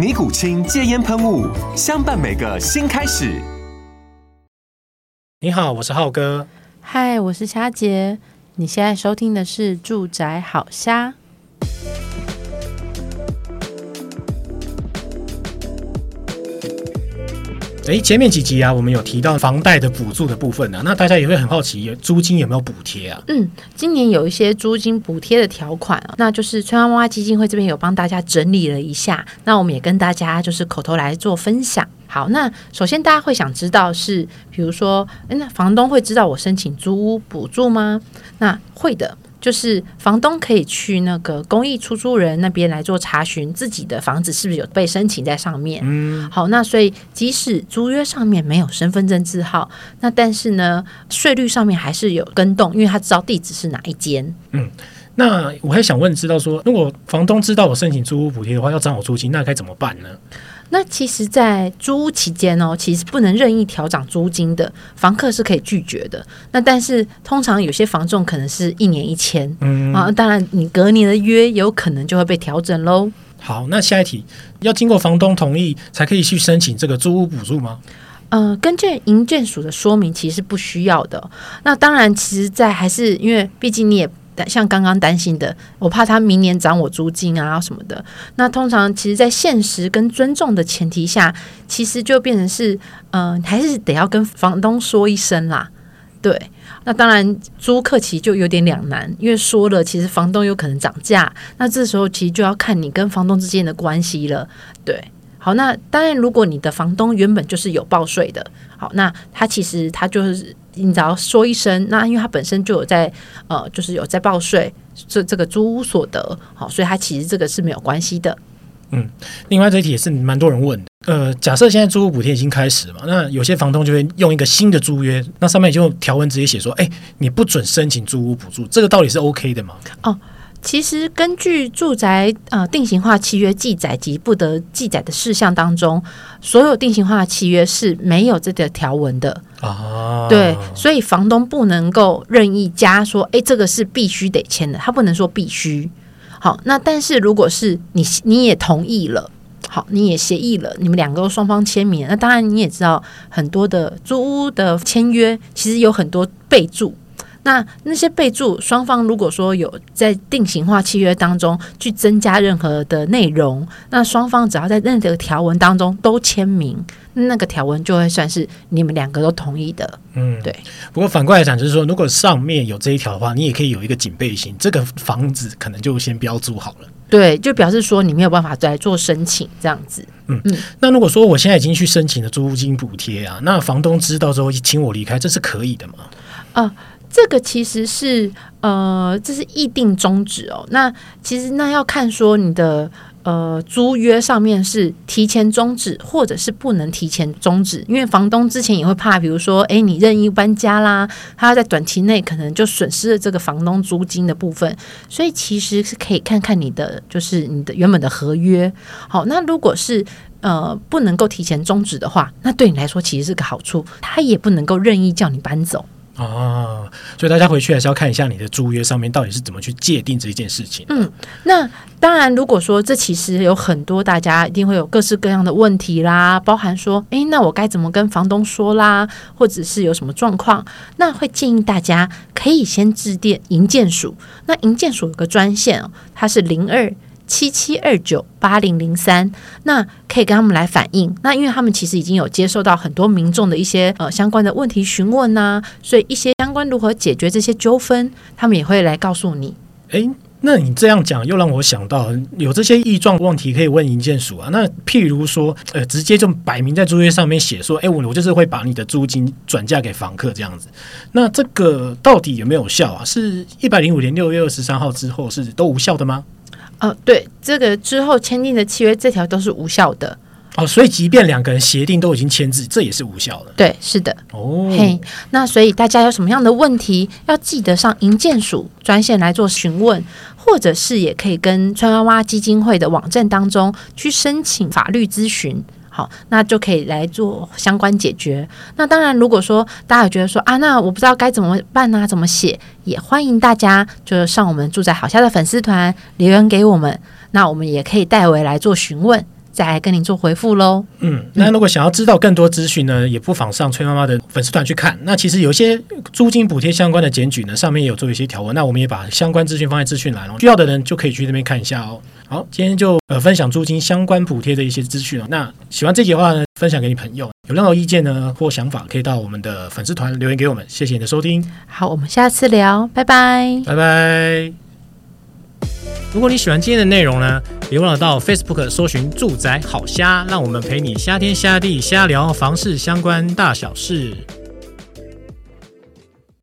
尼古清戒烟喷雾，相伴每个新开始。你好，我是浩哥。嗨，我是虾姐。你现在收听的是《住宅好瞎》。哎，前面几集啊，我们有提到房贷的补助的部分呢、啊，那大家也会很好奇，租金有没有补贴啊？嗯，今年有一些租金补贴的条款啊，那就是春花妈妈基金会这边有帮大家整理了一下，那我们也跟大家就是口头来做分享。好，那首先大家会想知道是，比如说，哎，那房东会知道我申请租屋补助吗？那会的。就是房东可以去那个公益出租人那边来做查询，自己的房子是不是有被申请在上面。嗯，好，那所以即使租约上面没有身份证字号，那但是呢，税率上面还是有跟动，因为他知道地址是哪一间。嗯，那我还想问，知道说，如果房东知道我申请租屋补贴的话，要涨我租金，那该怎么办呢？那其实，在租屋期间哦，其实不能任意调涨租金的，房客是可以拒绝的。那但是，通常有些房仲可能是一年一签，嗯啊，当然你隔年的约有可能就会被调整喽。好，那下一题，要经过房东同意才可以去申请这个租屋补助吗？呃，根据营建署的说明，其实是不需要的。那当然，其实，在还是因为毕竟你也。像刚刚担心的，我怕他明年涨我租金啊什么的。那通常其实，在现实跟尊重的前提下，其实就变成是，嗯、还是得要跟房东说一声啦。对，那当然租客其实就有点两难，因为说了，其实房东有可能涨价。那这时候其实就要看你跟房东之间的关系了。对，好，那当然，如果你的房东原本就是有报税的，好，那他其实他就是。你只要说一声，那因为他本身就有在呃，就是有在报税，这这个租屋所得，好，所以他其实这个是没有关系的。嗯，另外这一题也是蛮多人问的，呃，假设现在租屋补贴已经开始嘛，那有些房东就会用一个新的租约，那上面就条文直接写说，哎，你不准申请租屋补助，这个到底是 OK 的吗？哦。其实根据住宅呃定型化契约记载及不得记载的事项当中，所有定型化契约是没有这个条文的啊。对，所以房东不能够任意加说，哎，这个是必须得签的，他不能说必须。好，那但是如果是你你也同意了，好，你也协议了，你们两个双方签名，那当然你也知道很多的租屋的签约其实有很多备注。那那些备注，双方如果说有在定型化契约当中去增加任何的内容，那双方只要在任何条文当中都签名，那个条文就会算是你们两个都同意的。嗯，对。不过反过来讲，就是说，如果上面有这一条的话，你也可以有一个警备心，这个房子可能就先不要租好了。对，就表示说你没有办法再做申请这样子。嗯嗯。那如果说我现在已经去申请了租金补贴啊，那房东知道之后请我离开，这是可以的吗？啊、呃。这个其实是呃，这是议定终止哦。那其实那要看说你的呃租约上面是提前终止，或者是不能提前终止，因为房东之前也会怕，比如说哎你任意搬家啦，他在短期内可能就损失了这个房东租金的部分，所以其实是可以看看你的就是你的原本的合约。好，那如果是呃不能够提前终止的话，那对你来说其实是个好处，他也不能够任意叫你搬走。啊，所以大家回去还是要看一下你的租约上面到底是怎么去界定这一件事情。嗯，那当然，如果说这其实有很多大家一定会有各式各样的问题啦，包含说，诶，那我该怎么跟房东说啦，或者是有什么状况，那会建议大家可以先致电营建署。那营建署有个专线哦，它是零二七七二九八零零三，那可以跟他们来反映。那因为他们其实已经有接受到很多民众的一些呃相关的问题询问呐、所以一些相关如何解决这些纠纷，他们也会来告诉你。诶。那你这样讲又让我想到，有这些异状问题可以问营建署啊。那譬如说，呃，直接就摆明在租约上面写说，哎，我我就是会把你的租金转嫁给房客这样子。那这个到底有没有效啊？是一百零五年六月二十三号之后是都无效的吗？呃，对，这个之后签订的契约这条都是无效的。哦，所以即便两个人协定都已经签字，这也是无效的。对，是的。哦，嘿，那所以大家有什么样的问题，要记得上银建署专线来做询问，或者是也可以跟川娃娃基金会的网站当中去申请法律咨询。好，那就可以来做相关解决。那当然，如果说大家觉得说啊，那我不知道该怎么办呢、怎么写？也欢迎大家就是上我们住在好下的粉丝团留言给我们，那我们也可以代为来做询问。再来跟您做回复喽。嗯，那如果想要知道更多资讯呢，也不妨上崔妈妈的粉丝团去看。那其实有一些租金补贴相关的检举呢，上面也有做一些条文。那我们也把相关资讯放在资讯栏哦，需要的人就可以去那边看一下哦。好，今天就呃分享租金相关补贴的一些资讯哦。那喜欢这集的话呢，分享给你朋友。有任何意见呢或想法，可以到我们的粉丝团留言给我们。谢谢你的收听。好，我们下次聊，拜拜，拜拜。如果你喜欢今天的内容呢，别忘了到 Facebook 搜寻“住宅好虾”，让我们陪你虾天虾地虾聊房事相关大小事。